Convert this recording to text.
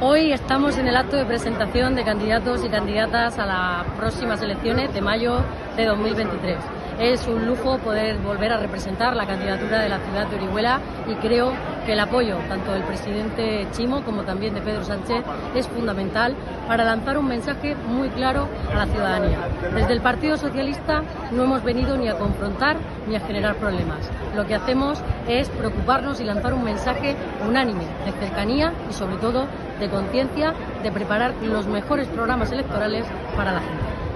Hoy estamos en el acto de presentación de candidatos y candidatas a las próximas elecciones de mayo de 2023. Es un lujo poder volver a representar la candidatura de la ciudad de Orihuela y creo que el apoyo tanto del presidente Chimo como también de Pedro Sánchez es fundamental para lanzar un mensaje muy claro a la ciudadanía. Desde el Partido Socialista no hemos venido ni a confrontar ni a generar problemas. Lo que hacemos es preocuparnos y lanzar un mensaje unánime de cercanía y sobre todo de conciencia de preparar los mejores programas electorales para la gente.